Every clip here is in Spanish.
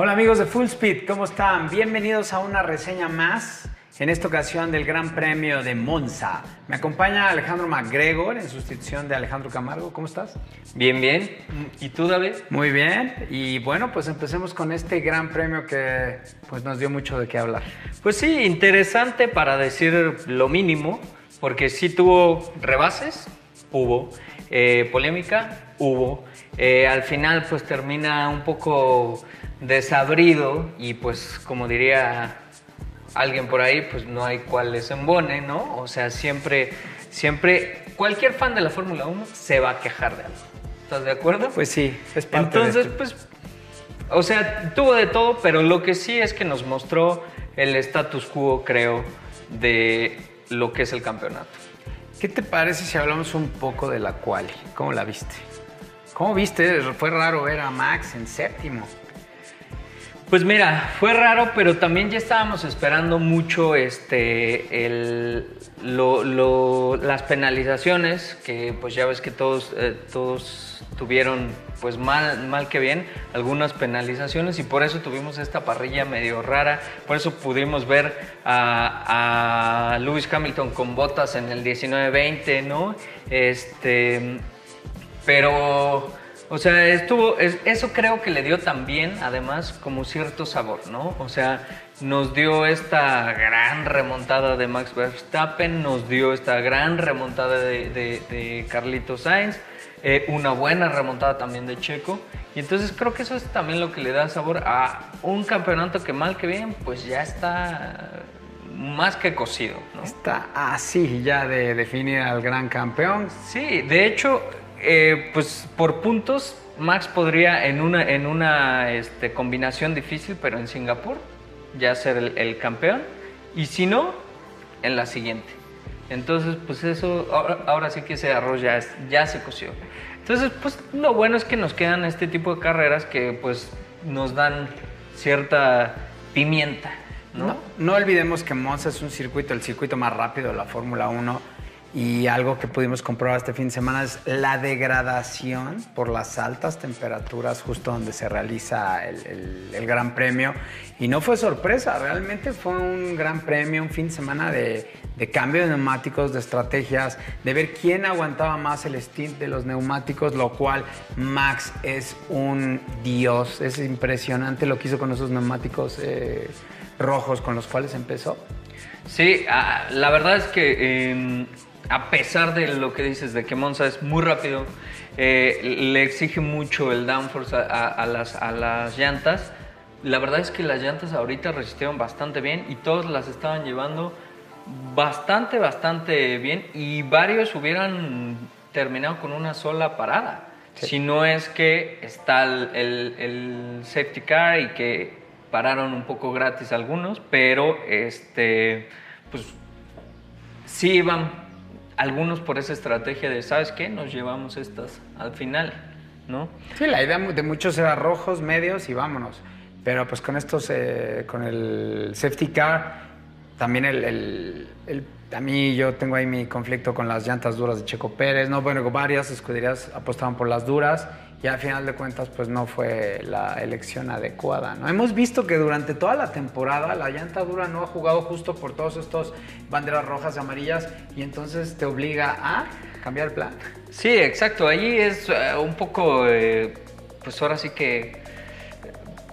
Hola amigos de Full Speed, ¿cómo están? Bienvenidos a una reseña más, en esta ocasión del Gran Premio de Monza. Me acompaña Alejandro McGregor en sustitución de Alejandro Camargo. ¿Cómo estás? Bien, bien. ¿Y tú, David? Muy bien. Y bueno, pues empecemos con este Gran Premio que pues nos dio mucho de qué hablar. Pues sí, interesante para decir lo mínimo, porque sí tuvo rebases, hubo, eh, polémica, hubo. Eh, al final pues termina un poco desabrido y pues como diría alguien por ahí, pues no hay cual les embone, ¿no? O sea, siempre, siempre, cualquier fan de la Fórmula 1 se va a quejar de algo. ¿Estás de acuerdo? Pues sí, es parte Entonces, de pues, o sea, tuvo de todo, pero lo que sí es que nos mostró el status quo, creo, de lo que es el campeonato. ¿Qué te parece si hablamos un poco de la quali? ¿Cómo la viste? ¿Cómo viste? Fue raro ver a Max en séptimo. Pues mira, fue raro, pero también ya estábamos esperando mucho este, el, lo- las penalizaciones, que pues ya ves que todos, eh, todos tuvieron pues mal, mal que bien algunas penalizaciones y por eso tuvimos esta parrilla medio rara, por eso pudimos ver a, a Lewis Hamilton con botas en el 19-20, ¿no? Este, pero, o sea, estuvo, es- eso creo que le dio también, además, como cierto sabor, ¿no? O sea, nos dio esta gran remontada de Max Verstappen, nos dio esta gran remontada de, de- de Carlitos Sainz, eh, una buena remontada también de Checo. Y entonces creo que eso es también lo que le da sabor a un campeonato que mal que bien, pues ya está más que cocido, ¿no? Está así ya de definir al gran campeón. Sí, de hecho, eh, pues por puntos, Max podría en una, en una este, combinación difícil, pero en Singapur, ya ser el, campeón. Y si no, en la siguiente. Entonces, pues eso, ahora, ahora sí que ese arroz ya, ya se coció. Entonces, pues lo bueno es que nos quedan este tipo de carreras que pues nos dan cierta pimienta, ¿no? No, no olvidemos que Monza es un circuito, el circuito más rápido de la Fórmula 1 y algo que pudimos comprobar este fin de semana es la degradación por las altas temperaturas justo donde se realiza el, el- Gran Premio. Y no fue sorpresa, realmente fue un Gran Premio, un fin de semana de, de cambio de neumáticos, de estrategias, de ver quién aguantaba más el stint de los neumáticos, lo cual Max es un dios, es impresionante lo que hizo con esos neumáticos. eh, rojos con los cuales empezó. Sí, ah, la verdad es que eh, a pesar de lo que dices de que Monza es muy rápido, eh, le exige mucho el downforce a, a- a las, a las llantas. La verdad es que las llantas ahorita resistieron bastante bien y todos las estaban llevando bastante, bastante bien y varios hubieran terminado con una sola parada. Si no es que está el, el- el safety car y que pararon un poco gratis algunos, pero este, pues sí iban algunos por esa estrategia de, ¿sabes qué? Nos llevamos estas al final, ¿no? Sí, la idea de muchos era rojos, medios y vámonos. Pero pues con estos, eh, con el safety car, también el, el- el- a mí yo tengo ahí mi conflicto con las llantas duras de Checo Pérez. No, bueno, varias escuderías apostaban por las duras y al final de cuentas pues no fue la elección adecuada. ¿no? Hemos visto que durante toda la temporada la llanta dura no ha jugado justo por todos estos banderas rojas y amarillas y entonces te obliga a cambiar el plan. Sí, exacto. Ahí es eh, un poco, eh, pues ahora sí que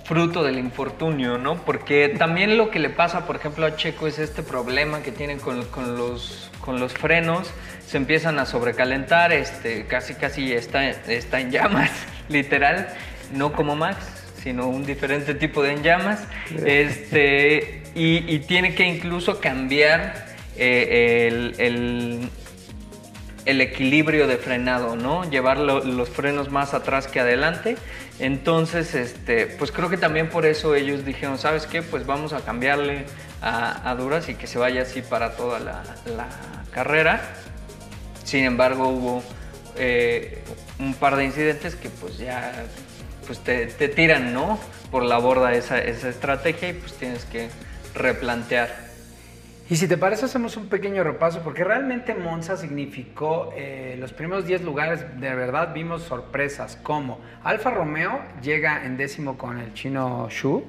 fruto del infortunio, ¿no? Porque también lo que le pasa, por ejemplo, a Checo es este problema que tienen con, con los, con los frenos, se empiezan a sobrecalentar, este, casi casi está, está en llamas, literal, no como Max, sino un diferente tipo de en llamas, este, y, tiene que incluso cambiar eh, el el equilibrio de frenado, ¿no? Llevar lo- los frenos más atrás que adelante. Entonces, este, pues creo que también por eso ellos dijeron, ¿sabes qué? Pues vamos a cambiarle a, a duras y que se vaya así para toda la, la carrera. Sin embargo, hubo eh, un par de incidentes que pues ya pues te, te tiran, ¿no? Por la borda esa, esa estrategia y pues tienes que replantear. Y si te parece, hacemos un pequeño repaso, porque realmente Monza significó eh, los primeros 10 lugares, de verdad vimos sorpresas, como Alfa Romeo llega en décimo con el chino Shu,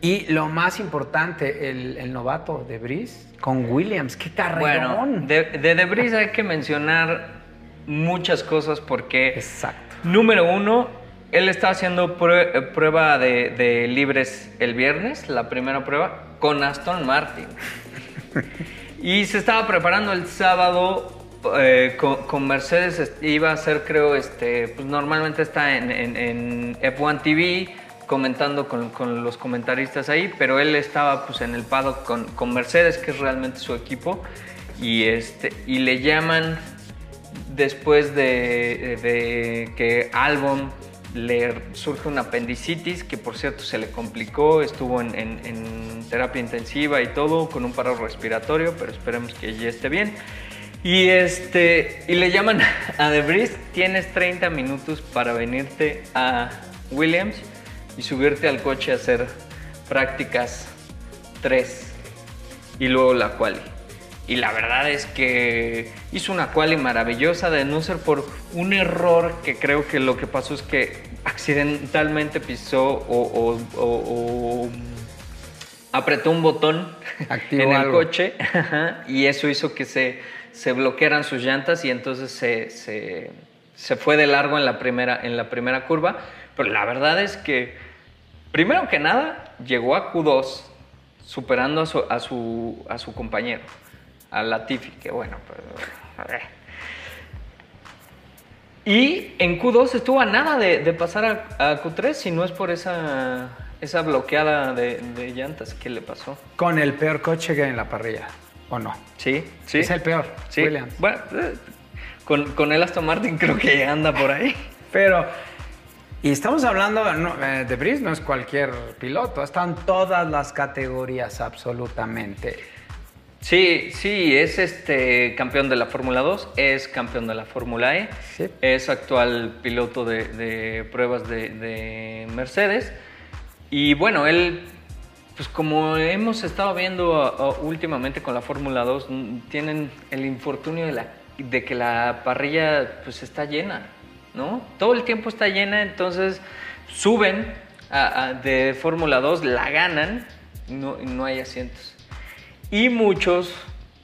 y lo más importante, el, novato de Brice con Williams, qué carrerón. Bueno, de, de Debris hay que mencionar muchas cosas porque, Exacto. número uno, él está haciendo prueba de, de libres el viernes, la primera prueba, con Aston Martin y se estaba preparando el sábado eh, con, Mercedes, iba a ser creo, este, pues normalmente está en, F1 TV comentando con, los comentaristas ahí, pero él estaba pues en el paddock con, Mercedes, que es realmente su equipo, y, este, y le llaman después de, de que Albon le surge una apendicitis que por cierto se le complicó, estuvo en, terapia intensiva y todo, con un paro respiratorio, pero esperemos que ya esté bien. Y, este, y le llaman a Debris, tienes 30 minutos para venirte a Williams y subirte al coche a hacer prácticas 3 y luego la quali. Y la verdad es que hizo una quali maravillosa, de no ser por un error que creo que lo que pasó es que accidentalmente pisó o, apretó un botón en el coche y eso hizo que se, se, bloquearan sus llantas y entonces se, se, fue de largo en la, primera, en la primera curva. Pero la verdad es que, primero que nada, llegó a Q2 superando a su, a su, a su compañero a Latifi, que bueno, pues... Y en Q2 estuvo a nada de, pasar a, Q3 si no es por esa, esa bloqueada de, llantas. ¿Qué le pasó? Con el peor coche que hay en la parrilla, ¿o no? Sí, sí. Es el peor, sí. Williams. Bueno, eh, con, con el Aston Martin creo que anda por ahí. Pero, y estamos hablando, eh, de Brice no es cualquier piloto, están todas las categorías absolutamente. Sí, sí, es este campeón de la Fórmula 2, es campeón de la Fórmula E, es actual piloto de, pruebas de, Mercedes. Y bueno, él, pues como hemos estado viendo últimamente con la Fórmula 2, tienen el infortunio de, la, de que la parrilla pues está llena, ¿no? Todo el tiempo está llena, entonces suben de Fórmula 2, la ganan, no, no hay asientos y muchos,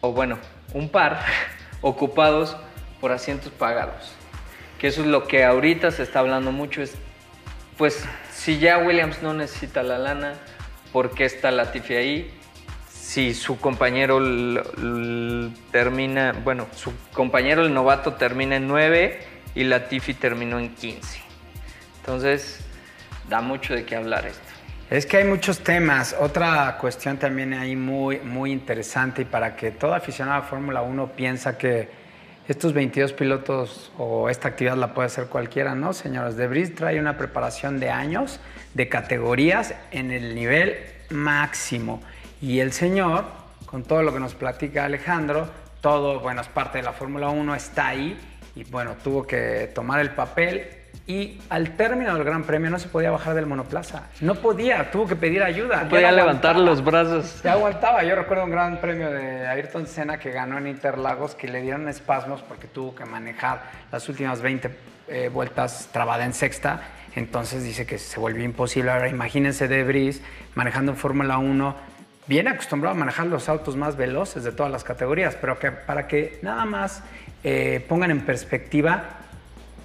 o bueno, un par, ocupados por asientos pagados. Que eso es lo que ahorita se está hablando mucho, es pues si ya Williams no necesita la lana, ¿por qué está Latifi ahí? Si su compañero termina, bueno, su compañero el novato termina en 9 y Latifi terminó en 15. Entonces, da mucho de qué hablar esto. Es que hay muchos temas. Otra cuestión también ahí muy, muy interesante y para que todo aficionado a Fórmula 1 piensa que estos 22 pilotos o esta actividad la puede hacer cualquiera, ¿no, señores? Debris trae una preparación de años, de categorías en el nivel máximo. Y el señor, con todo lo que nos platica Alejandro, todo, bueno, es parte de la Fórmula 1, está ahí y bueno, tuvo que tomar el papel y al término del Gran Premio no se podía bajar del monoplaza. No podía, tuvo que pedir ayuda. No podía levantar los brazos. Se aguantaba. Yo recuerdo un Gran Premio de Ayrton Senna que ganó en Interlagos que le dieron espasmos porque tuvo que manejar las últimas 20 eh, vueltas trabada en sexta. Entonces dice que se volvió imposible. Ahora imagínense Debris manejando en Fórmula 1, bien acostumbrado a manejar los autos más veloces de todas las categorías, pero que para que nada más eh, pongan en perspectiva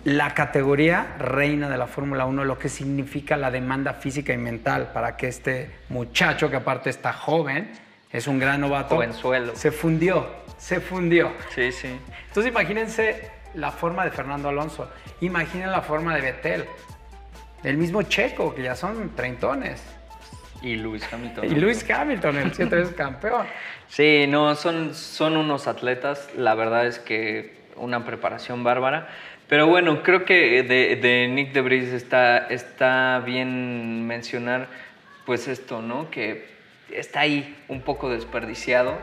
la categoría reina de la Fórmula 1, lo que significa la demanda física y mental para que este muchacho, que aparte está joven, es un gran novato, suelo. se fundió, se fundió. Sí, sí. Entonces imagínense la forma de Fernando Alonso, imaginen la forma de Vettel, el mismo Checo, que ya son treintones. Y Luis Hamilton. Y Luis Hamilton, el siete veces campeón. Sí, no, son, son unos atletas, la verdad es que una preparación bárbara. Pero bueno, creo que de, de Nick Debris está, está bien mencionar pues esto, ¿no? Que está ahí un poco desperdiciado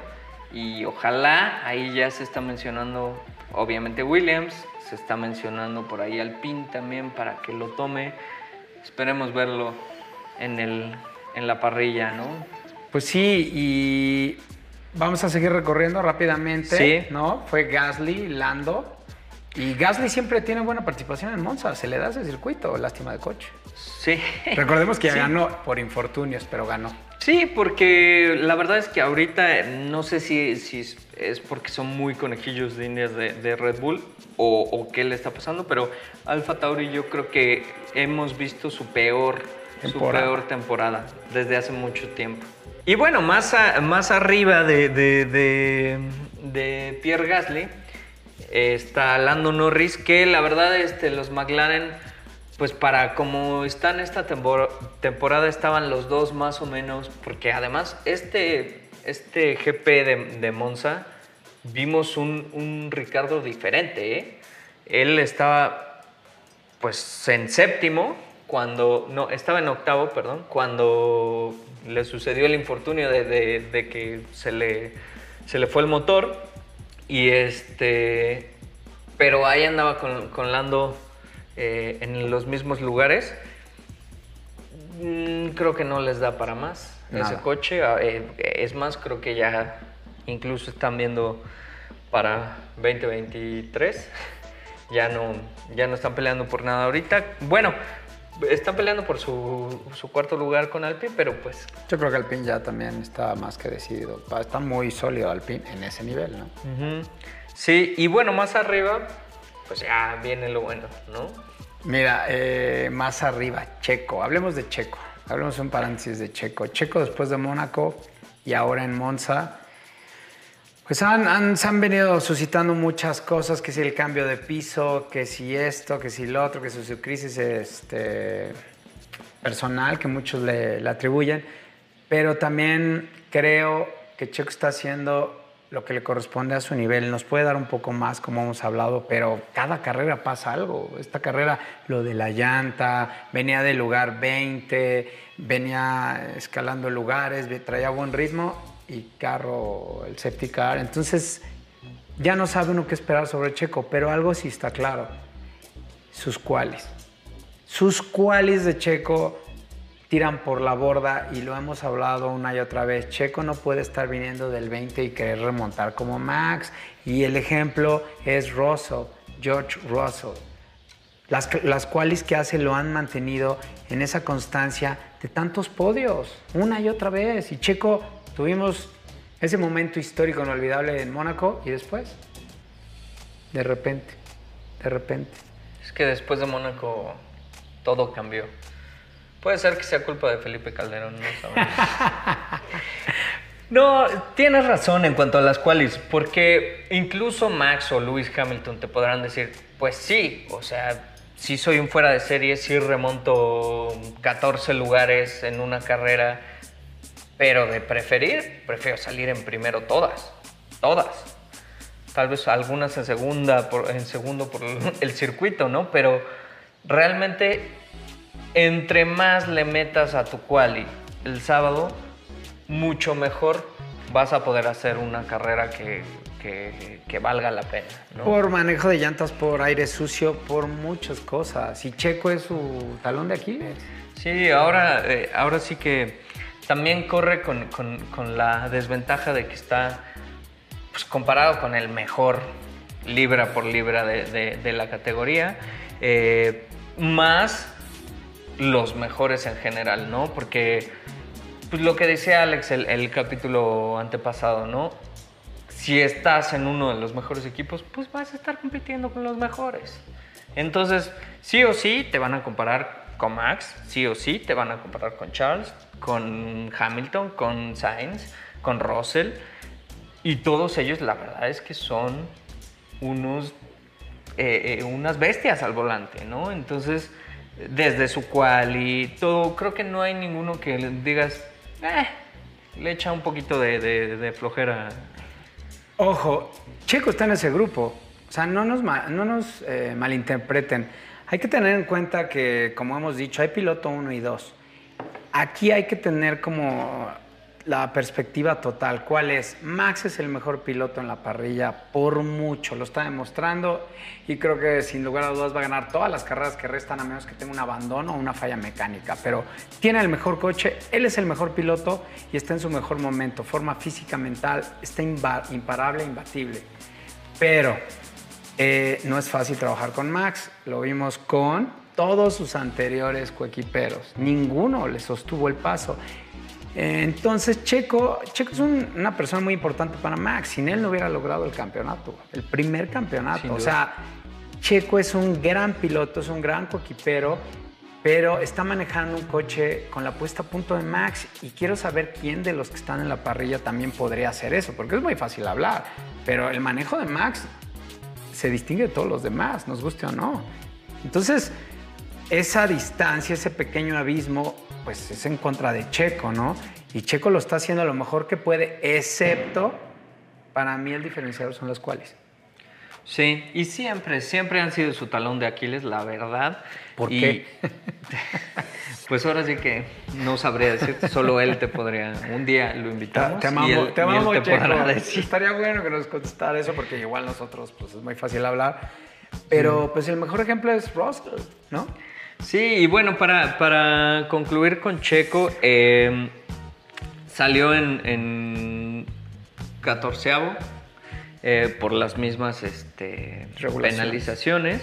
y ojalá ahí ya se está mencionando obviamente Williams, se está mencionando por ahí Alpine también para que lo tome. Esperemos verlo en, el, en la parrilla, ¿no? Pues sí, y vamos a seguir recorriendo rápidamente. Sí. ¿No? Fue Gasly, Lando. Y Gasly siempre tiene buena participación en Monza. Se le da ese circuito, lástima de coche. Sí. Recordemos que ya Sí. ganó por infortunios, pero ganó. Sí, porque la verdad es que ahorita no sé si, si es, porque son muy conejillos de indias de, de Red Bull o, o qué le está pasando, pero Alfa Tauri yo creo que hemos visto su peor su Temporada. peor temporada desde hace mucho tiempo. Y bueno, más, a- más arriba de- de- de Pierre Gasly está Lando Norris, que la verdad este, los McLaren, pues para como están esta tempor- temporada, estaban los dos más o menos, porque además este, este GP de, de Monza vimos un, un Ricardo diferente. ¿eh? Él estaba pues en séptimo, cuando, no, estaba en octavo, perdón, cuando le sucedió el infortunio de, de- de que se le, se le fue el motor. Y este, pero ahí andaba con, con Lando eh, en los mismos lugares. Mm, creo que no les da para más Nada. ese coche. Ah, eh, es más, creo que ya incluso están viendo para 2023. Ya no, ya no están peleando por nada ahorita. Bueno, están peleando por su, su cuarto lugar con Alpine, pero pues Yo creo que Alpine ya también está más que decidido. Está muy sólido Alpine en ese nivel, ¿no? Sí, y bueno, más arriba, pues ya viene lo bueno, ¿no? Mira, eh, más arriba, Checo. Hablemos de Checo. Hablemos un paréntesis de Checo. Checo después de Mónaco y ahora en Monza. Pues han, han- se han venido suscitando muchas cosas, que si el cambio de piso, que si esto, que si lo otro, que si su crisis este, personal, que muchos le, atribuyen. Pero también creo que Checo está haciendo lo que le corresponde a su nivel. Nos puede dar un poco más, como hemos hablado, pero cada carrera pasa algo. Esta carrera, lo de la llanta, venía del lugar 20, venía escalando lugares, traía buen ritmo y carro, el safety car. Entonces, ya no sabe uno qué esperar sobre Checo, pero algo sí está claro. Sus cuales. Sus cuales de Checo tiran por la borda y lo hemos hablado una y otra vez. Checo no puede estar viniendo del 20 y querer remontar como Max. Y el ejemplo es Russell, George Russell. Las, las cuales que hace lo han mantenido en esa constancia de tantos podios, una y otra vez. Y Checo, tuvimos ese momento histórico inolvidable en Mónaco y después, de repente, de repente. Es que después de Mónaco todo cambió. Puede ser que sea culpa de Felipe Calderón, no sabemos. No, tienes razón en cuanto a las cuales, porque incluso Max o Lewis Hamilton te podrán decir, pues sí, o sea, sí soy un fuera de serie, sí remonto 14 lugares en una carrera, pero de preferir, prefiero salir en primero todas, todas. Tal vez algunas en segunda, por, en segundo por el circuito, ¿no? Pero realmente entre más le metas a tu quali el sábado, mucho mejor vas a poder hacer una carrera que, que- que valga la pena. ¿no? Por manejo de llantas, por aire sucio, por muchas cosas. Y Checo es su talón de Aquiles. Sí, ahora, eh, ahora sí que también corre con, con- con la desventaja de que está pues, comparado con el mejor libra por libra de, de- la categoría, eh, más los mejores en general, ¿no? Porque pues, lo que decía Alex el, el capítulo antepasado, ¿no? Si estás en uno de los mejores equipos, pues vas a estar compitiendo con los mejores. Entonces, sí o sí te van a comparar con Max, sí o sí te van a comparar con Charles, con Hamilton, con Sainz, con Russell. Y todos ellos, la verdad es que son unos, eh, eh, unas bestias al volante, ¿no? Entonces, desde su cual y todo, creo que no hay ninguno que digas, "Eh", le echa un poquito de, flojera. Ojo, Checo está en ese grupo. O sea, no nos, no nos eh, malinterpreten. Hay que tener en cuenta que, como hemos dicho, hay piloto 1 y 2. Aquí hay que tener como la perspectiva total. ¿Cuál es? Max es el mejor piloto en la parrilla por mucho, lo está demostrando y creo que sin lugar a dudas va a ganar todas las carreras que restan a menos que tenga un abandono o una falla mecánica. Pero tiene el mejor coche, él es el mejor piloto y está en su mejor momento. Forma física, mental, está imparable, imbatible. Pero eh, no es fácil trabajar con Max, lo vimos con todos sus anteriores coequiperos. Ninguno le sostuvo el paso. Entonces, Checo, Checo es una persona muy importante para Max. Sin él no hubiera logrado el campeonato, el primer campeonato. O sea, Checo es un gran piloto, es un gran coequipero, pero está manejando un coche con la puesta a punto de Max y quiero saber quién de los que están en la parrilla también podría hacer eso, porque es muy fácil hablar, pero el manejo de Max se distingue de todos los demás, nos guste o no. Entonces, esa distancia, ese pequeño abismo, pues es en contra de Checo, ¿no? Y Checo lo está haciendo lo mejor que puede, excepto, para mí el diferenciador son los cuales. Sí, y siempre, siempre han sido su talón de Aquiles, la verdad. ¿Por qué? pues ahora sí que no sabría decirte, solo él te podría. Un día lo invitamos. Te amamos, te amamos, Estaría bueno que nos contestara eso, porque igual nosotros, pues es muy fácil hablar. Pero pues el mejor ejemplo es Russell, ¿no? Sí, y bueno, para, para concluir con Checo, eh, salió en, en 14 eh, por las mismas este, penalizaciones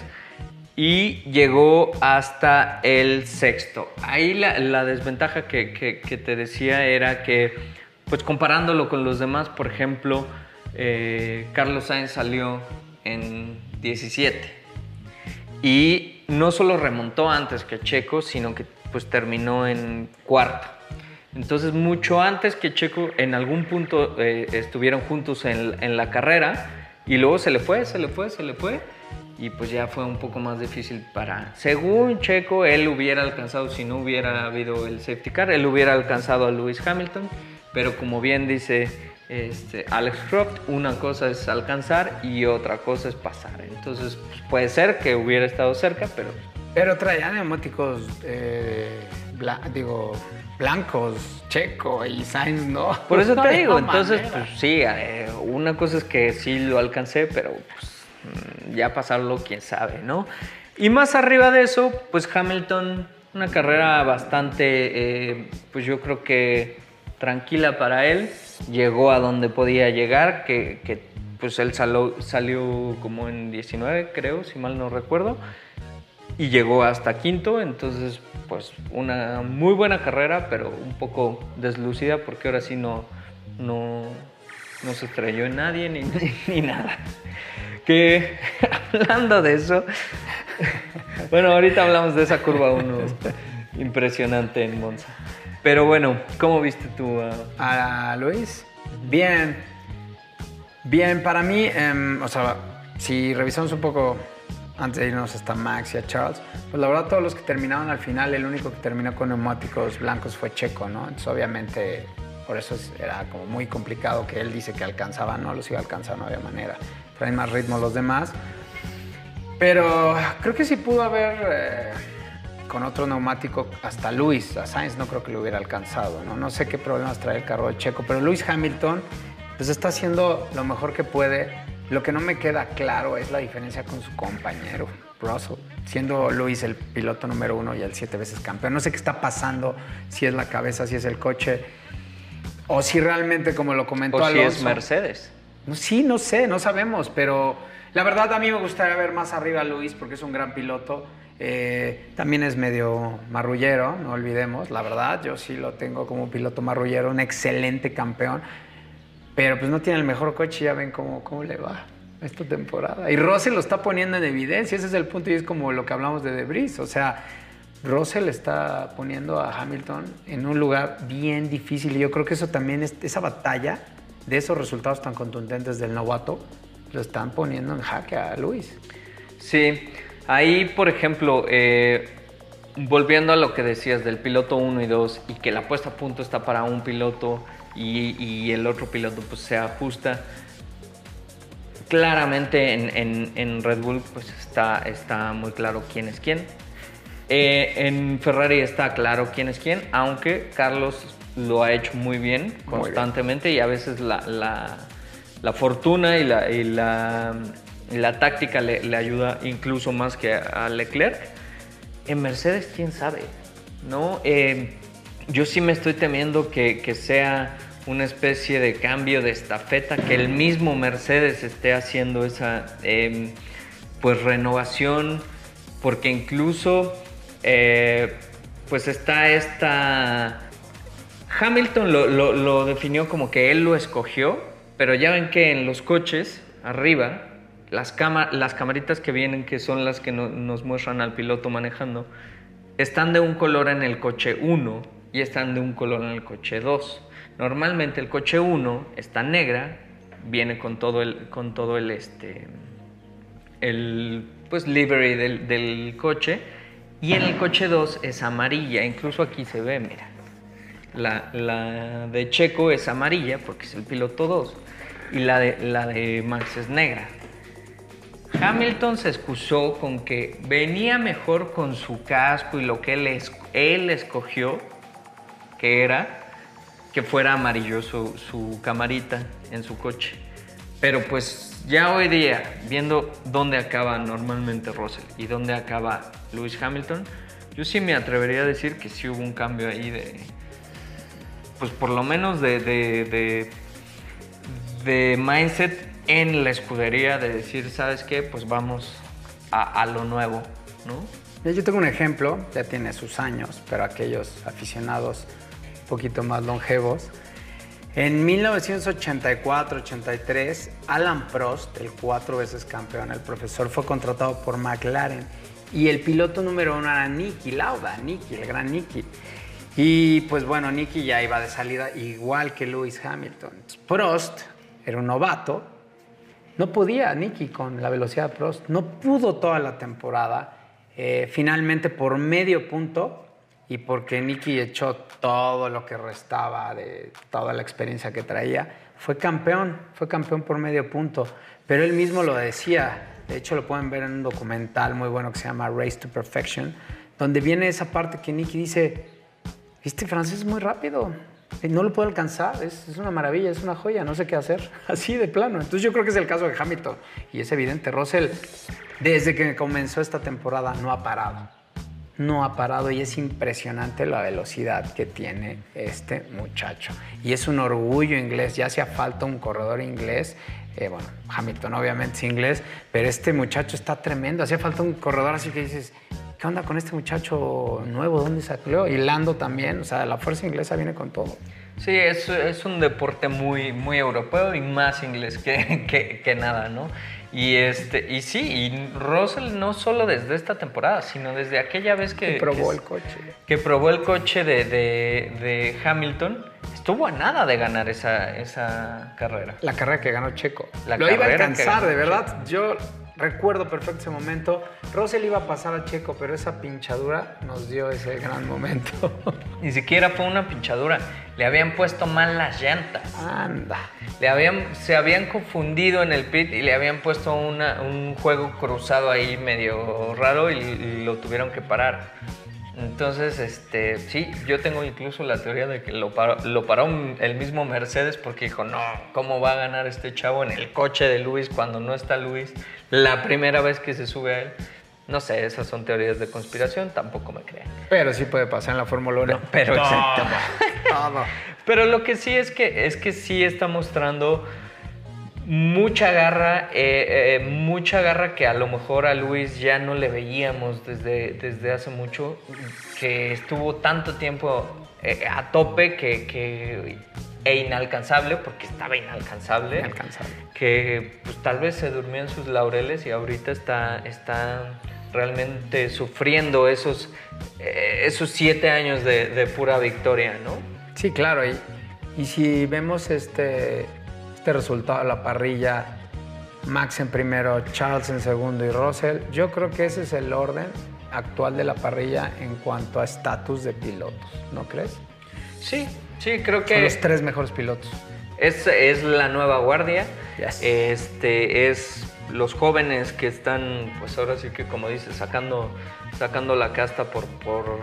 y llegó hasta el sexto. Ahí la, desventaja que, te decía era que, pues comparándolo con los demás, por ejemplo, eh, Carlos Sainz salió en 17 y no solo remontó antes que Checo, sino que pues terminó en cuarto. Entonces, mucho antes que Checo en algún punto eh, estuvieron juntos en, la carrera y luego se le fue, se le fue, se le fue y pues ya fue un poco más difícil para, según Checo, él hubiera alcanzado, si no hubiera habido el safety car, él hubiera alcanzado a Lewis Hamilton, pero como bien dice este, Alex Croft, una cosa es alcanzar y otra cosa es pasar. Entonces pues, puede ser que hubiera estado cerca, pero... Pero traían neumáticos, eh, digo, blancos, Checo y Sainz, ¿no? Por eso te digo, entonces, pues sí, eh, una cosa es que sí lo alcancé, pero pues, ya pasarlo, quién sabe, ¿no? Y más arriba de eso, pues Hamilton, una carrera bastante, eh, pues yo creo que tranquila para él llegó a donde podía llegar, que, pues él salió como en 19, creo, si mal no recuerdo, y llegó hasta quinto, entonces pues una muy buena carrera, pero un poco deslucida porque ahora sí no, no, no se estrelló nadie ni, ni nada. Que hablando de eso, bueno, ahorita hablamos de esa curva 1 impresionante en Monza. Pero bueno, ¿cómo viste tú a, Luis? Bien. Bien, para mí, em, o sea, si revisamos un poco antes de irnos hasta Max y a Charles, pues la verdad todos los que terminaron al final, el único que terminó con neumáticos blancos fue Checo, ¿no? Entonces obviamente por eso era como muy complicado que él dice que alcanzaba, no los iba a alcanzar, no había manera. Traen más ritmo los demás. Pero creo que sí pudo haber... Eh, con otro neumático hasta Luis, a Sainz no creo que lo hubiera alcanzado, ¿no? No sé qué problemas trae el carro de Checo, pero Luis Hamilton pues está haciendo lo mejor que puede. Lo que no me queda claro es la diferencia con su compañero, Russell, siendo Luis el piloto número uno y el siete veces campeón. No sé qué está pasando, si es la cabeza, si es el coche, o si realmente, como lo comentó o si es Mercedes. No, sí, no sé, no sabemos, pero la verdad a mí me gustaría ver más arriba a Luis porque es un gran piloto eh, también es medio marrullero, no olvidemos, la verdad, yo sí lo tengo como piloto marrullero, un excelente campeón, pero pues no tiene el mejor coche, ya ven cómo, cómo le va esta temporada. Y Russell lo está poniendo en evidencia, ese es el punto y es como lo que hablamos de Debris, o sea, Russell está poniendo a Hamilton en un lugar bien difícil y yo creo que eso también, es, esa batalla de esos resultados tan contundentes del novato, lo están poniendo en jaque a Luis. Sí, Ahí, por ejemplo, eh, volviendo a lo que decías del piloto 1 y 2 y que la puesta a punto está para un piloto y, el otro piloto pues se ajusta, claramente en, Red Bull pues está, está muy claro quién es quién. Eh, en Ferrari está claro quién es quién, aunque Carlos lo ha hecho muy bien constantemente y a veces la, la, la fortuna y la, y la, táctica le, le, ayuda incluso más que a Leclerc. En Mercedes, quién sabe, ¿no? Eh, yo sí me estoy temiendo que, que, sea una especie de cambio de estafeta, que el mismo Mercedes esté haciendo esa eh, pues renovación, porque incluso eh, pues está esta... Hamilton lo, definió como que él lo escogió, pero ya ven que en los coches, arriba, las, las camaritas que vienen, que son las que no, nos muestran al piloto manejando, están de un color en el coche 1 y están de un color en el coche 2. Normalmente el coche 1 está negra, viene con todo el, con todo el, este, el pues, livery del coche, y en el coche 2 es amarilla, incluso aquí se ve, mira. La, la, de Checo es amarilla porque es el piloto 2 y la de, la de Max es negra. Hamilton se excusó con que venía mejor con su casco y lo que él, es, él escogió, que era que fuera amarillo su, su camarita en su coche. Pero pues ya hoy día, viendo dónde acaba normalmente Russell y dónde acaba Lewis Hamilton, yo sí me atrevería a decir que sí hubo un cambio ahí de, pues por lo menos de, de, de, mindset en la escudería de decir, ¿sabes qué? Pues vamos a, a lo nuevo, ¿no? Yo tengo un ejemplo, ya tiene sus años, pero aquellos aficionados un poquito más longevos. En 1984-83, Alan Prost, el cuatro veces campeón, el profesor, fue contratado por McLaren y el piloto número uno era Nicky Lauda, Nicky, el gran Nicky. Y pues bueno, Nicky ya iba de salida igual que Lewis Hamilton. Prost era un novato, no podía Nicky con la velocidad de Prost, no pudo toda la temporada. Eh, finalmente por medio punto y porque Nicky echó todo lo que restaba de toda la experiencia que traía, fue campeón, fue campeón por medio punto. Pero él mismo lo decía, de hecho lo pueden ver en un documental muy bueno que se llama Race to Perfection, donde viene esa parte que Nicky dice, este francés es muy rápido, no lo puedo alcanzar, es, es, una maravilla, es una joya, no sé qué hacer, así de plano. Entonces yo creo que es el caso de Hamilton y es evidente, Russell desde que comenzó esta temporada no ha parado, no ha parado y es impresionante la velocidad que tiene este muchacho. Y es un orgullo inglés, ya hacía falta un corredor inglés. Eh, bueno, Hamilton obviamente es inglés, pero este muchacho está tremendo, hacía falta un corredor así que dices, ¿qué onda con este muchacho nuevo? ¿Dónde salió? Y Lando también, o sea, la fuerza inglesa viene con todo. Sí, es, un deporte muy, muy europeo y más inglés que, que, que, nada, ¿no? Y, este, y sí, y Russell no solo desde esta temporada, sino desde aquella vez que... Que probó que, el coche. Que probó el coche de, de, de, Hamilton, estuvo a nada de ganar esa, esa carrera. La carrera que ganó Checo. La Lo iba a alcanzar, de verdad. Checo. Yo recuerdo perfecto ese momento. Russell iba a pasar a Checo, pero esa pinchadura nos dio ese gran momento. Ni siquiera fue una pinchadura. Le habían puesto mal las llantas. Anda. Le habían, se habían confundido en el pit y le habían puesto una, un juego cruzado ahí medio raro y, y lo tuvieron que parar. Entonces, este, sí, yo tengo incluso la teoría de que lo paró, lo paró el mismo Mercedes porque dijo, no, ¿cómo va a ganar este chavo en el coche de Luis cuando no está Luis? La primera vez que se sube a él. No sé, esas son teorías de conspiración, tampoco me creen. Pero sí puede pasar en la Fórmula 1. pero exacto. todo. Pero lo que sí es que, es que sí está mostrando mucha garra, eh, eh, mucha garra que a lo mejor a Luis ya no le veíamos desde, desde hace mucho, que estuvo tanto tiempo eh, a tope que, que, e inalcanzable, porque estaba inalcanzable, inalcanzable. que pues, tal vez se durmió en sus laureles y ahorita está, está realmente sufriendo esos, esos siete años de, de, pura victoria, ¿no? Sí, claro, y, y si vemos este este resultado de la parrilla, Max en primero, Charles en segundo y Russell, yo creo que ese es el orden actual de la parrilla en cuanto a estatus de pilotos, ¿no crees? Sí, sí, creo que... Son los tres mejores pilotos. Es, es la nueva guardia, yes. este, es los jóvenes que están, pues ahora sí que como dices, sacando, sacando la casta por, por,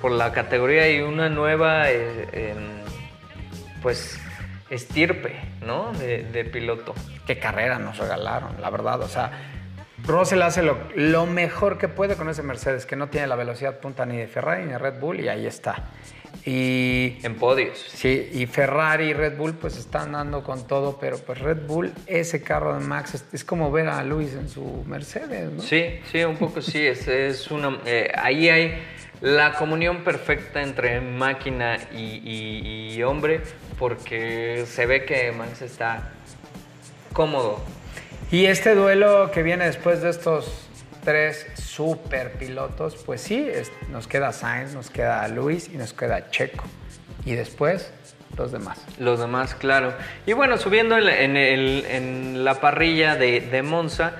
por la categoría y una nueva, eh, pues, estirpe, ¿no? De, de piloto. Qué carrera nos regalaron, la verdad. O sea, Russell hace lo, lo mejor que puede con ese Mercedes, que no tiene la velocidad punta ni de Ferrari ni de Red Bull, y ahí está. Y En podios. Sí, y Ferrari y Red Bull pues están dando con todo, pero pues Red Bull, ese carro de Max, es, es como ver a Luis en su Mercedes, ¿no? Sí, sí, un poco sí. Es, es una, eh, ahí hay la comunión perfecta entre máquina y, y- y hombre, porque se ve que Max está cómodo. Y este duelo que viene después de estos tres super pilotos, pues sí, es- nos queda Sainz, nos queda Luis y nos queda Checo. Y después los demás. Los demás, claro. Y bueno, subiendo en, en el- en la parrilla de, de Monza,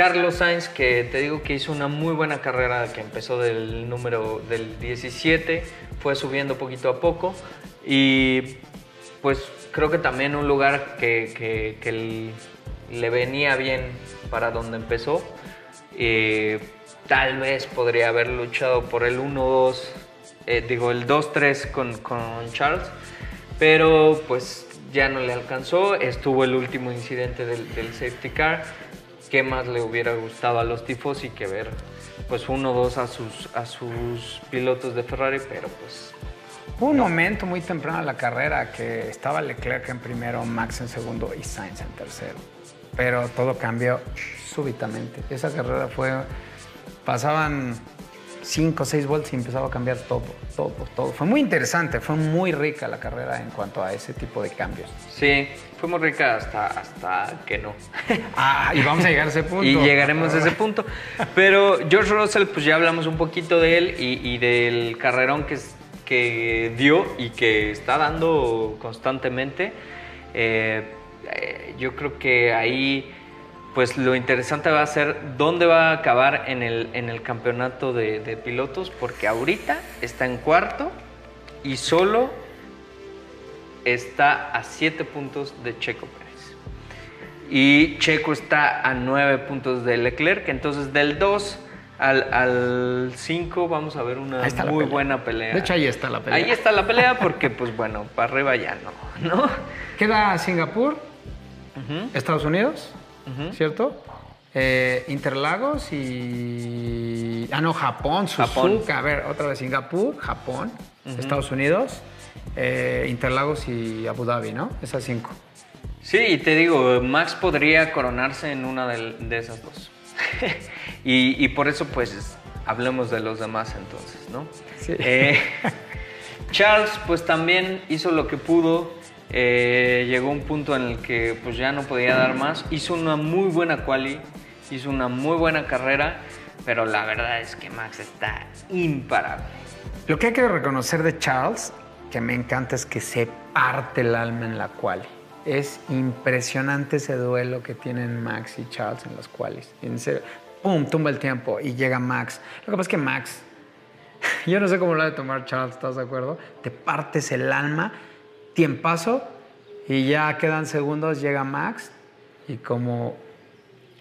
Carlos Sainz, que te digo que hizo una muy buena carrera, que empezó del número del 17, fue subiendo poquito a poco y pues creo que también un lugar que, le venía bien para donde empezó. Eh, tal vez podría haber luchado por el 1-2, eh, digo el 2-3 con, con Charles, pero pues ya no le alcanzó. Estuvo el último incidente del safety car. ¿Qué más le hubiera gustado a los tifos y que ver pues 1-2 a sus, a sus pilotos de Ferrari? Pero pues Hubo un momento muy temprano en la carrera que estaba Leclerc en primero, Max en segundo y Sainz en tercero. Pero todo cambió súbitamente. Esa carrera fue. Pasaban cinco o seis vueltas y empezaba a cambiar todo, todo, todo. Fue muy interesante, fue muy rica la carrera en cuanto a ese tipo de cambios. sí, fue muy rica hasta, hasta que no. Ah, y vamos a llegar a ese punto. Y llegaremos a ese punto. Pero George Russell, pues ya hablamos un poquito de él y, y del carrerón que, que dio y que está dando constantemente. Eh, eh, yo creo que ahí, pues lo interesante va a ser dónde va a acabar en el, en el campeonato de, de pilotos, porque ahorita está en cuarto y solo está a siete puntos de Checo Pérez. Y Checo está a 9 puntos de Leclerc. Entonces, del 2 al 5 vamos a ver una muy pelea. buena pelea. De hecho, ahí está la pelea. Ahí está la pelea porque, pues bueno, para arriba ya no, ¿no? Queda Singapur, Ujú, Estados Unidos, ¿cierto? Eh, Interlagos y. Ah, no, Japón, Suzuka. Japón. A ver, otra vez Singapur, Japón, Estados Unidos, eh, Interlagos y Abu Dhabi, ¿no? Esas cinco. Sí, y te digo, Max podría coronarse en una de, de esas dos. y, y por eso, pues, hablemos de los demás entonces, ¿no? Sí. Eh, Charles, pues también hizo lo que pudo. Eh, llegó un punto en el que pues ya no podía dar más. Hizo una muy buena quali, hizo una muy buena carrera, pero la verdad es que Max está imparable. Lo que hay que reconocer de Charles, que me encanta, es que se parte el alma en la quali. Es impresionante ese duelo que tienen Max y Charles en las qualis. En serio, pum, tumba el tiempo y llega Max. Lo que pasa es que Max, yo no sé cómo lo ha de tomar Charles, ¿estás de acuerdo? Te partes el alma, tiempazo, y ya quedan segundos, llega Max y como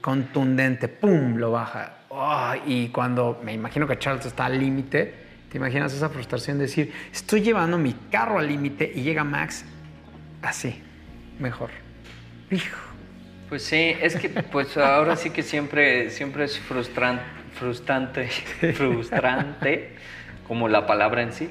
contundente, ¡pum! lo baja. Oh, y cuando me imagino que Charles está al límite, te imaginas esa frustración de decir, estoy llevando mi carro al límite y llega Max así, mejor. Hijo. Pues sí, es que pues ahora sí que siempre, siempre es frustran- frustrante, frustrante, como la palabra en sí,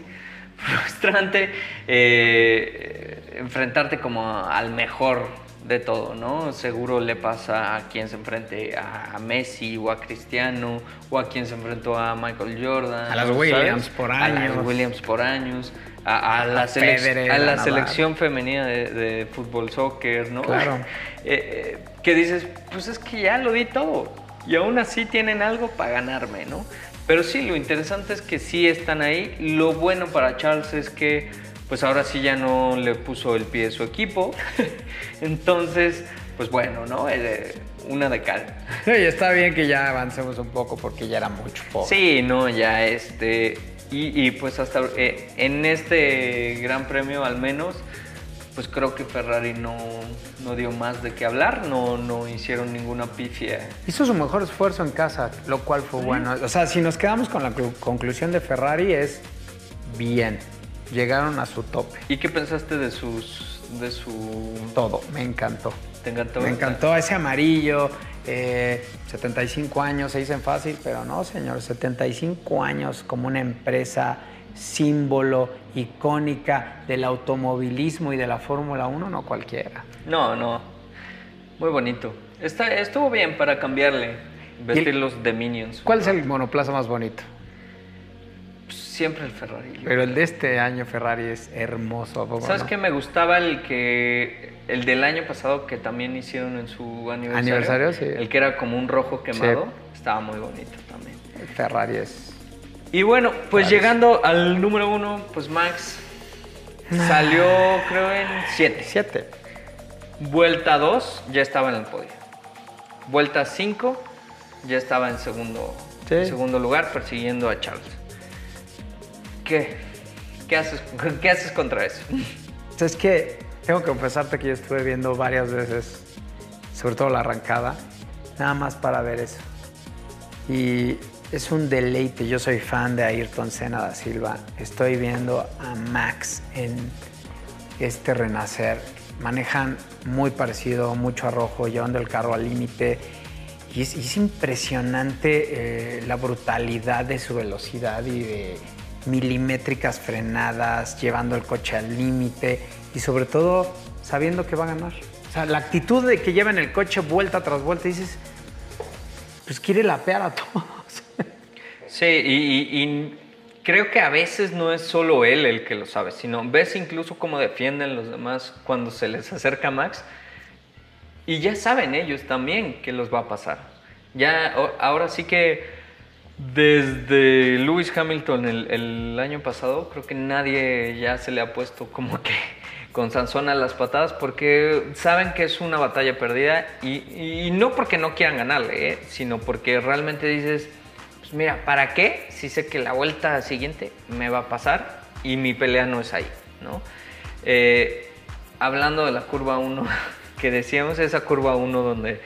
frustrante eh, enfrentarte como al mejor de todo, ¿no? Seguro le pasa a quien se enfrente a, Messi o a Cristiano o a quien se enfrentó a Michael Jordan. A las ¿sabes? Williams por A las años. Williams por años. A, a la, selec- a selección femenina de, de fútbol, soccer, ¿no? Claro. Eh, eh, que dices, pues es que ya lo di todo. Y aún así tienen algo para ganarme, ¿no? Pero sí, lo interesante es que sí están ahí. Lo bueno para Charles es que, pues ahora sí ya no le puso el pie a su equipo. Entonces, pues bueno, ¿no? Eh, una de cal. Sí, está bien que ya avancemos un poco porque ya era mucho poco. Sí, no, ya este. Y, y, pues hasta eh, en este gran premio al menos, pues creo que Ferrari no, no dio más de qué hablar, no, no hicieron ninguna pifia. Hizo su mejor esfuerzo en casa, lo cual fue bueno. O sea, si nos quedamos con la clu- conclusión de Ferrari es bien. Llegaron a su tope. ¿Y qué pensaste de sus de su Todo, me encantó. ¿Te encantó? Me encantó ese amarillo, eh, 75 años, se dicen fácil, pero no, señor, 75 años como una empresa símbolo icónica del automovilismo y de la Fórmula 1, no cualquiera. No, no. Muy bonito. Está, estuvo bien para cambiarle, vestir los de Minions. ¿Cuál es el monoplaza más bonito? Siempre el Ferrari. Pero el de este año Ferrari es hermoso. ¿a poco ¿Sabes no? qué? Me gustaba el que el del año pasado que también hicieron en su aniversario. Aniversario, sí. El que era como un rojo quemado. Estaba muy bonito también. El Ferrari es... Y bueno, pues llegando al número uno, pues Max salió creo en 7. Siete. Vuelta 2 ya estaba en el podio. Vuelta 5 ya estaba en segundo, Sí. en segundo lugar persiguiendo a Charles. ¿Qué? ¿Qué haces, ¿Qué haces contra eso? Es que tengo que confesarte que yo estuve viendo varias veces, sobre todo la arrancada, nada más para ver eso. Y es un deleite. Yo soy fan de Ayrton Senna da Silva. Estoy viendo a Max en este renacer. Manejan muy parecido, mucho arrojo, llevando el carro al límite. Y es, impresionante eh, la brutalidad de su velocidad y de milimétricas frenadas, llevando el coche al límite y sobre todo sabiendo que va a ganar. O sea, la actitud de que llevan el coche vuelta tras vuelta, dices, pues quiere lapear a todos. Sí, y, y- creo que a veces no es solo él el que lo sabe, sino ves incluso cómo defienden los demás cuando se les acerca Max. Y ya saben ellos también qué los va a pasar. Ya, ahora sí que desde Lewis Hamilton el, el año pasado, creo que nadie ya se le ha puesto como que con Sansón a las patadas porque saben que es una batalla perdida y, y no porque no quieran ganarle, ¿eh? sino porque realmente dices, pues mira, ¿para qué? Si sé que la vuelta siguiente me va a pasar y mi pelea no es ahí, ¿no? Eh, hablando de la curva 1 que decíamos, esa curva 1 donde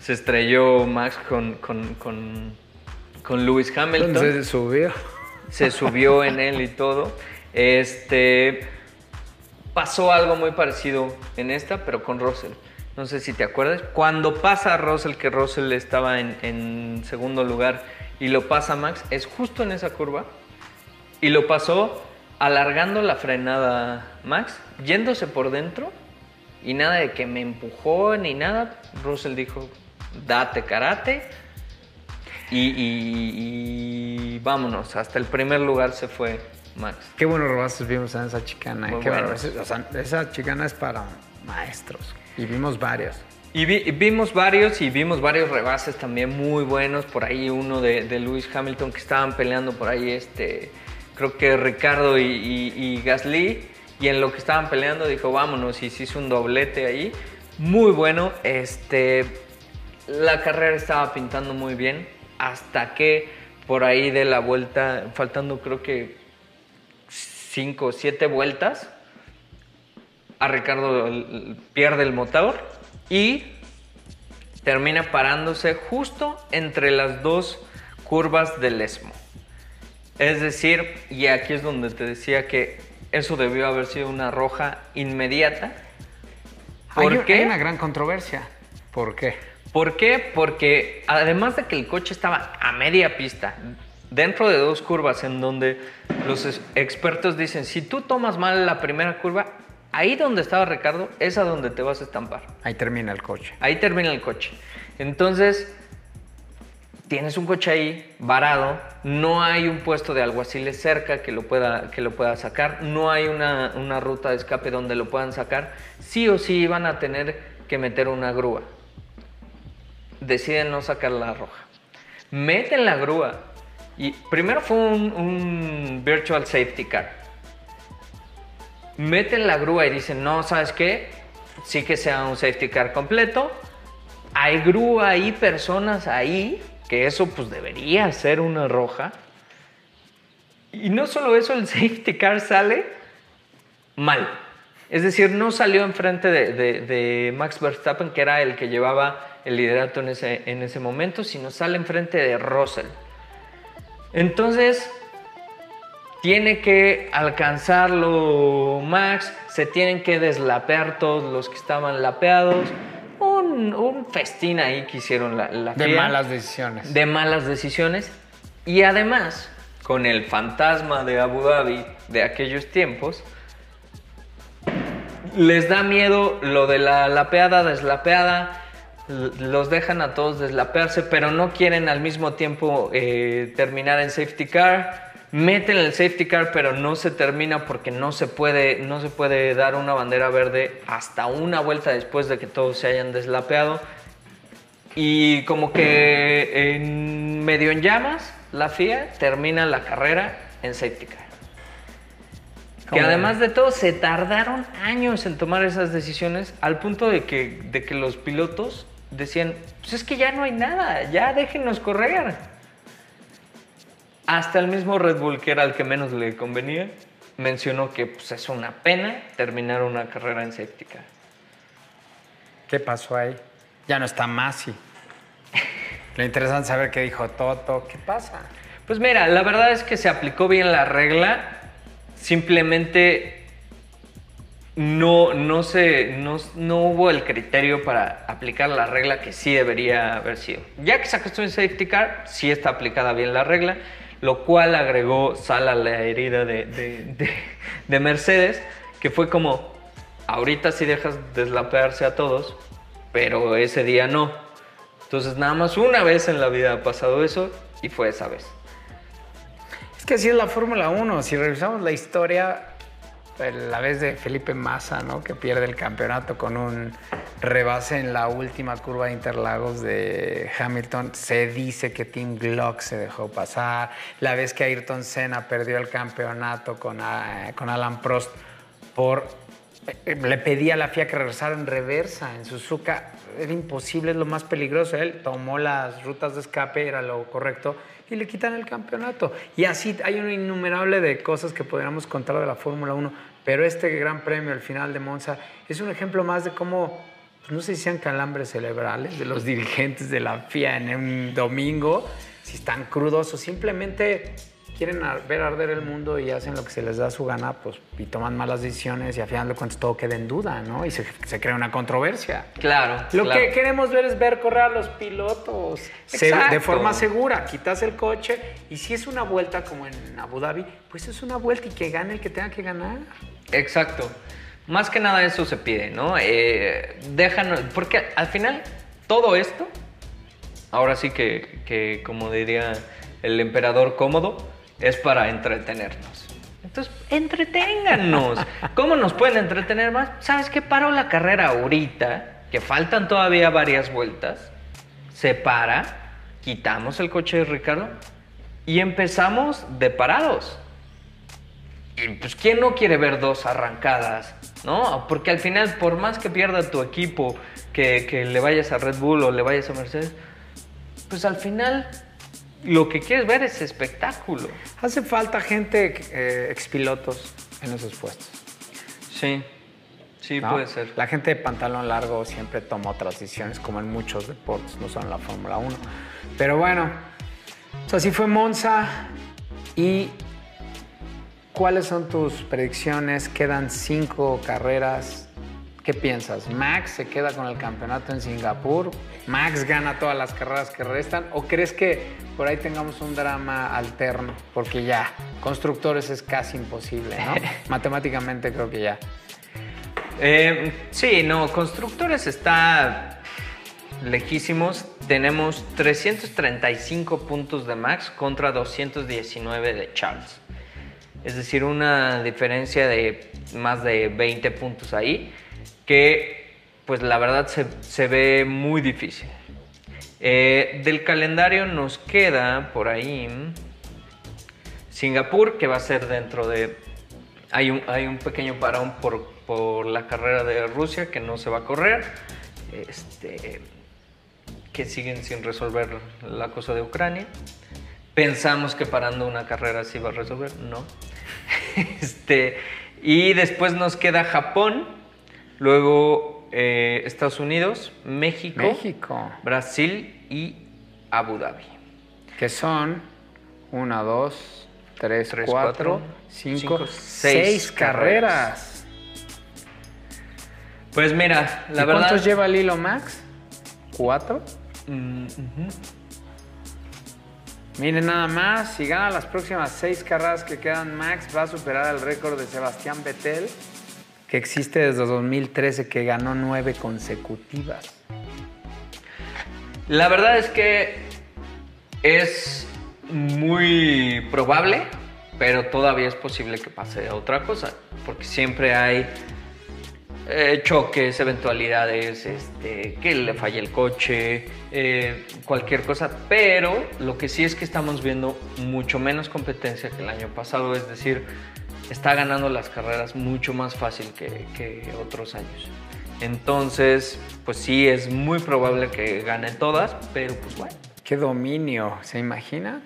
se estrelló Max con, con, con, con Lewis Hamilton Entonces subió. se subió en él y todo. Este pasó algo muy parecido en esta, pero con Russell. No sé si te acuerdas. Cuando pasa a Russell, que Russell estaba en, en segundo lugar, y lo pasa Max, es justo en esa curva. Y lo pasó alargando la frenada Max, yéndose por dentro. Y nada de que me empujó ni nada. Russell dijo, date karate. Y, y- y vámonos, hasta el primer lugar se fue Max. Qué buenos rebases vimos en esa chicana. Qué bárbaro. O sea, esa chicana es para maestros. Y vimos varios. Y vi- vimos varios y vimos varios rebases también muy buenos. Por ahí uno de, de Lewis Hamilton que estaban peleando por ahí, este, creo que Ricardo y, Gasly. Y en lo que estaban peleando dijo, vámonos, y se hizo un doblete ahí. Muy bueno. Este, la carrera estaba pintando muy bien. Hasta que por ahí de la vuelta, faltando creo que cinco o siete vueltas, a Ricardo pierde el motor y termina parándose justo entre las dos curvas del ESMO. Es decir, y aquí es donde te decía que eso debió haber sido una roja inmediata. ¿Por hay, qué? hay una gran controversia. ¿Por qué? ¿Por qué? Porque además de que el coche estaba a media pista, dentro de dos curvas en donde los expertos dicen, si tú tomas mal la primera curva, ahí donde estaba Ricardo es a donde te vas a estampar. Ahí termina el coche. Ahí termina el coche. Entonces, tienes un coche ahí varado, no hay un puesto de alguaciles cerca que lo pueda, que lo pueda sacar, no hay una, una ruta de escape donde lo puedan sacar, sí o sí van a tener que meter una grúa. Deciden no sacar la roja. Meten la grúa. Y primero fue un, un virtual safety car meten la grúa y dicen, no, ¿sabes qué? Sí que sea un safety car completo. Hay grúa ahí, personas ahí, que eso pues debería ser una roja. Y no solo eso, el safety car sale mal. Es decir, no salió enfrente de, de- de Max Verstappen, que era el que llevaba el liderato en ese, en ese momento, sino sale enfrente de Russell. Entonces, tiene que alcanzarlo Max, se tienen que deslapear todos los que estaban lapeados. Un, un festín ahí que hicieron la, la De malas decisiones. de malas decisiones y además con el fantasma de Abu Dhabi de aquellos tiempos les da miedo lo de la lapeada, deslapeada, los dejan a todos deslapearse, pero no quieren al mismo tiempo eh, terminar en safety car. Meten el safety car, pero no se termina porque no se puede, no se puede dar una bandera verde hasta una vuelta después de que todos se hayan deslapeado. Y como que en medio en llamas, la FIA termina la carrera en safety car. Que además de todo se tardaron años en tomar esas decisiones al punto de que, de que los pilotos decían, pues es que ya no hay nada, ya déjenos correr. Hasta el mismo Red Bull, que era el que menos le convenía, mencionó que pues, es una pena terminar una carrera en safety car. ¿Qué pasó ahí? Ya no está Masi. Lo interesante es saber qué dijo Toto. ¿Qué pasa? Pues mira, la verdad es que se aplicó bien la regla, simplemente no, no, se, no, no hubo el criterio para aplicar la regla que sí debería haber sido. Ya que sacaste un safety car, sí está aplicada bien la regla, lo cual agregó sal a la herida de, de- de- de Mercedes, que fue como, ahorita sí dejas deslapearse a todos, pero ese día no. Entonces nada más una vez en la vida ha pasado eso y fue esa vez. Es que así es la Fórmula 1. Si revisamos la historia, la vez de Felipe Massa, ¿no? Que pierde el campeonato con un rebase en la última curva de Interlagos de Hamilton. Se dice que Tim Glock se dejó pasar. La vez que Ayrton Senna perdió el campeonato con, ah, con Alan Prost por eh, le pedía a la FIA que regresara en reversa en Suzuka. Era imposible, es lo más peligroso. Él tomó las rutas de escape, era lo correcto, y le quitan el campeonato. Y así hay un innumerable de cosas que podríamos contar de la Fórmula 1, pero este gran premio, el final de Monza, es un ejemplo más de cómo, pues, no sé si sean calambres cerebrales de los dirigentes de la FIA en un domingo, si están crudos o simplemente quieren ver arder el mundo y hacen lo que se les da su gana, pues, y toman malas decisiones y al final de cuentas todo queda en duda, ¿no? Y se, se crea una controversia. Claro. Lo claro. que queremos ver es ver correr a los pilotos se- Exacto. de forma segura. Quitas el coche y si es una vuelta como en Abu Dhabi, pues es una vuelta y que gane el que tenga que ganar. Exacto. Más que nada eso se pide, ¿no? Eh, déjanos, porque al final todo esto, ahora sí que, que, como diría el emperador cómodo, es para entretenernos. Entonces, entreténganos. ¿Cómo nos pueden entretener más? ¿Sabes qué? Paro la carrera ahorita, que faltan todavía varias vueltas, se para, quitamos el coche de Ricardo y empezamos de parados. Y pues, ¿quién no quiere ver dos arrancadas? ¿No? Porque al final, por más que pierda tu equipo, que, que le vayas a Red Bull o le vayas a Mercedes, pues al final lo que quieres ver es espectáculo. Hace falta gente, eh, expilotos en esos puestos. Sí, sí, ¿no? puede ser. La gente de pantalón largo siempre toma otras decisiones, como en muchos deportes, no solo en la Fórmula 1. Pero bueno, pues así fue Monza. ¿Y cuáles son tus predicciones? Quedan cinco carreras. ¿Qué piensas? ¿Max se queda con el campeonato en Singapur? ¿Max gana todas las carreras que restan? ¿O crees que por ahí tengamos un drama alterno? Porque ya, constructores es casi imposible, ¿no? Matemáticamente creo que ya. Eh, sí, no, constructores está lejísimos. Tenemos 335 puntos de Max contra 219 de Charles. Es decir, una diferencia de más de 20 puntos ahí, que pues la verdad se, se ve muy difícil. Eh, del calendario nos queda por ahí Singapur, que va a ser dentro de... Hay un, hay un pequeño parón por, por la carrera de Rusia que no se va a correr. Este, que siguen sin resolver la cosa de Ucrania. Pensamos que parando una carrera se iba a resolver, no. Este, y después nos queda Japón, luego eh, Estados Unidos, México, México. Brasil y Abu Dhabi. Que son una, dos, 3, Tres, 4, cuatro, 5, cinco, 6 seis carreras. Pues mira, la ¿Y verdad. ¿Cuántos lleva Lilo Max? ¿Cuatro? Mm. Miren nada más, si gana las próximas seis carreras que quedan, Max va a superar el récord de Sebastián Vettel, que existe desde 2013, que ganó nueve consecutivas. La verdad es que es muy probable, pero todavía es posible que pase otra cosa, porque siempre hay eh, choques, eventualidades, este, que le falle el coche, eh, cualquier cosa, pero lo que sí es que estamos viendo mucho menos competencia que el año pasado, es decir, está ganando las carreras mucho más fácil que, que otros años. Entonces, pues sí, es muy probable que gane todas, pero pues bueno. ¡Qué dominio! ¿Se imagina?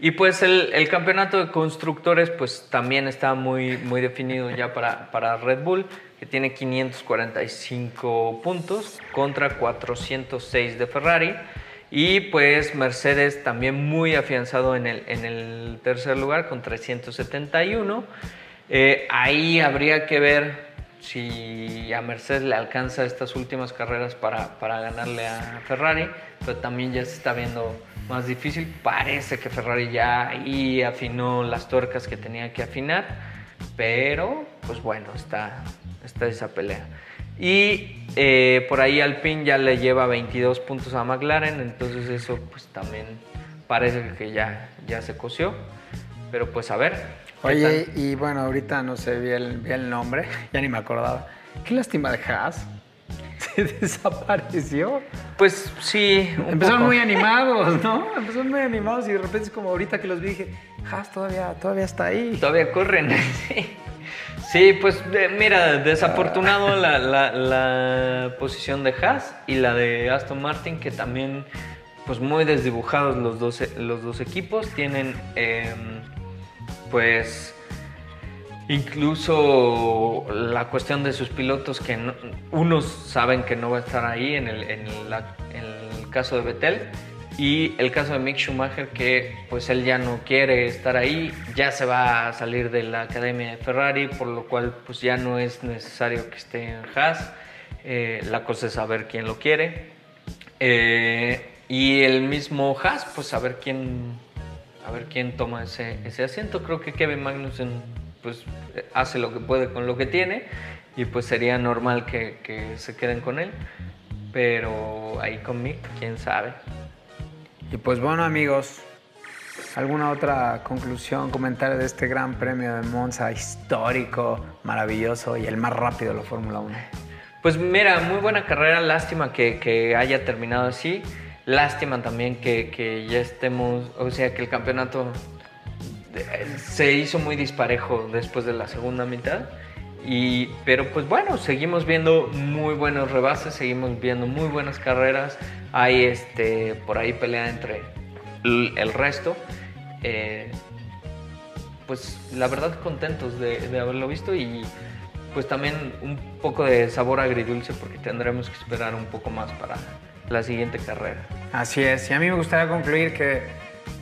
Y pues el, el campeonato de constructores pues también está muy, muy definido ya para, para Red Bull, que tiene 545 puntos contra 406 de Ferrari. Y pues Mercedes también muy afianzado en el, en el tercer lugar con 371. Eh, ahí habría que ver si a Mercedes le alcanza estas últimas carreras para, para ganarle a Ferrari, pero también ya se está viendo más difícil. Parece que Ferrari ya afinó las tuercas que tenía que afinar, pero pues bueno, está, está esa pelea. Y eh, por ahí Alpine ya le lleva 22 puntos a McLaren, entonces eso pues también parece que ya, ya se coció. Pero pues a ver. ¿qué Oye, y bueno, ahorita no sé, vi el, vi el nombre, ya ni me acordaba. Qué lástima de Haas. Se desapareció. Pues sí. Empezaron poco. muy animados, ¿no? Empezaron muy animados y de repente es como ahorita que los vi dije, Haas todavía, todavía está ahí. Todavía corren. sí. Sí, pues mira, desafortunado la, la- la posición de Haas y la de Aston Martin, que también, pues muy desdibujados los dos, los dos equipos. Tienen, em, pues, incluso la cuestión de sus pilotos, que no- unos saben que no va a estar ahí en el, en el caso de Vettel. Y el caso de Mick Schumacher, que pues él ya no quiere estar ahí, ya se va a salir de la academia de Ferrari, por lo cual pues ya no es necesario que esté en Haas. Eh, la cosa es saber quién lo quiere. Eh, y el mismo Haas, pues a ver quién, a quién toma ese, ese asiento. Creo que Kevin Magnussen pues hace lo que puede con lo que tiene y pues sería normal que, que se queden con él. Pero ahí con Mick, quién sabe. Y pues bueno amigos, ¿alguna otra conclusión, comentario de este gran premio de Monza histórico, maravilloso y el más rápido de la Fórmula 1? Pues mira, muy buena carrera, lástima que, que haya terminado así, lástima también que, que ya estemos, o sea, que el campeonato eh, se hizo muy disparejo después de la segunda mitad. Y, pero pues bueno, seguimos viendo muy buenos rebases, seguimos viendo muy buenas carreras. Hay este, por ahí pelea entre el resto. Eh, pues la verdad contentos de, de haberlo visto y pues también un poco de sabor agridulce porque tendremos que esperar un poco más para la siguiente carrera. Así es, y a mí me gustaría concluir que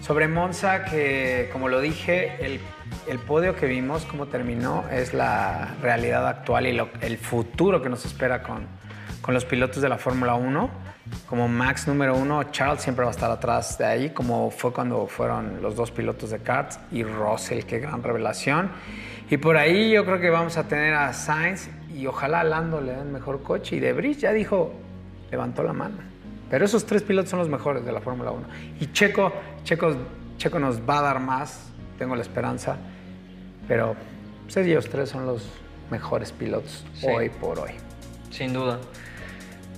sobre Monza, que como lo dije, el, el podio que vimos, cómo terminó, es la realidad actual y lo- el futuro que nos espera con, con los pilotos de la Fórmula 1. Como Max número uno, Charles siempre va a estar atrás de ahí, como fue cuando fueron los dos pilotos de karts y Russell, qué gran revelación. Y por ahí yo creo que vamos a tener a Sainz y ojalá Lando le den mejor coche. Y De Vries ya dijo, levantó la mano. Pero esos tres pilotos son los mejores de la Fórmula 1. Y Checo, Checo, Checo nos va a dar más, tengo la esperanza. Pero pues, ellos tres son los mejores pilotos Sí. hoy por hoy. Sin duda.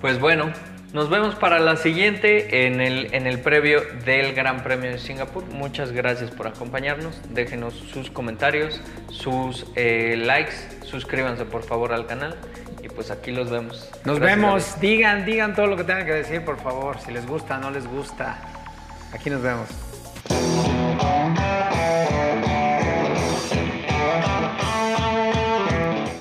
Pues bueno, nos vemos para la siguiente en el, en el previo del Gran Premio de Singapur. Muchas gracias por acompañarnos. Déjenos sus comentarios, sus eh, likes, suscríbanse por favor al canal y pues aquí los vemos. Nos Gracias, vemos, digan, digan todo lo que tengan que decir, por favor. Si les gusta, no les gusta. Aquí nos vemos. Música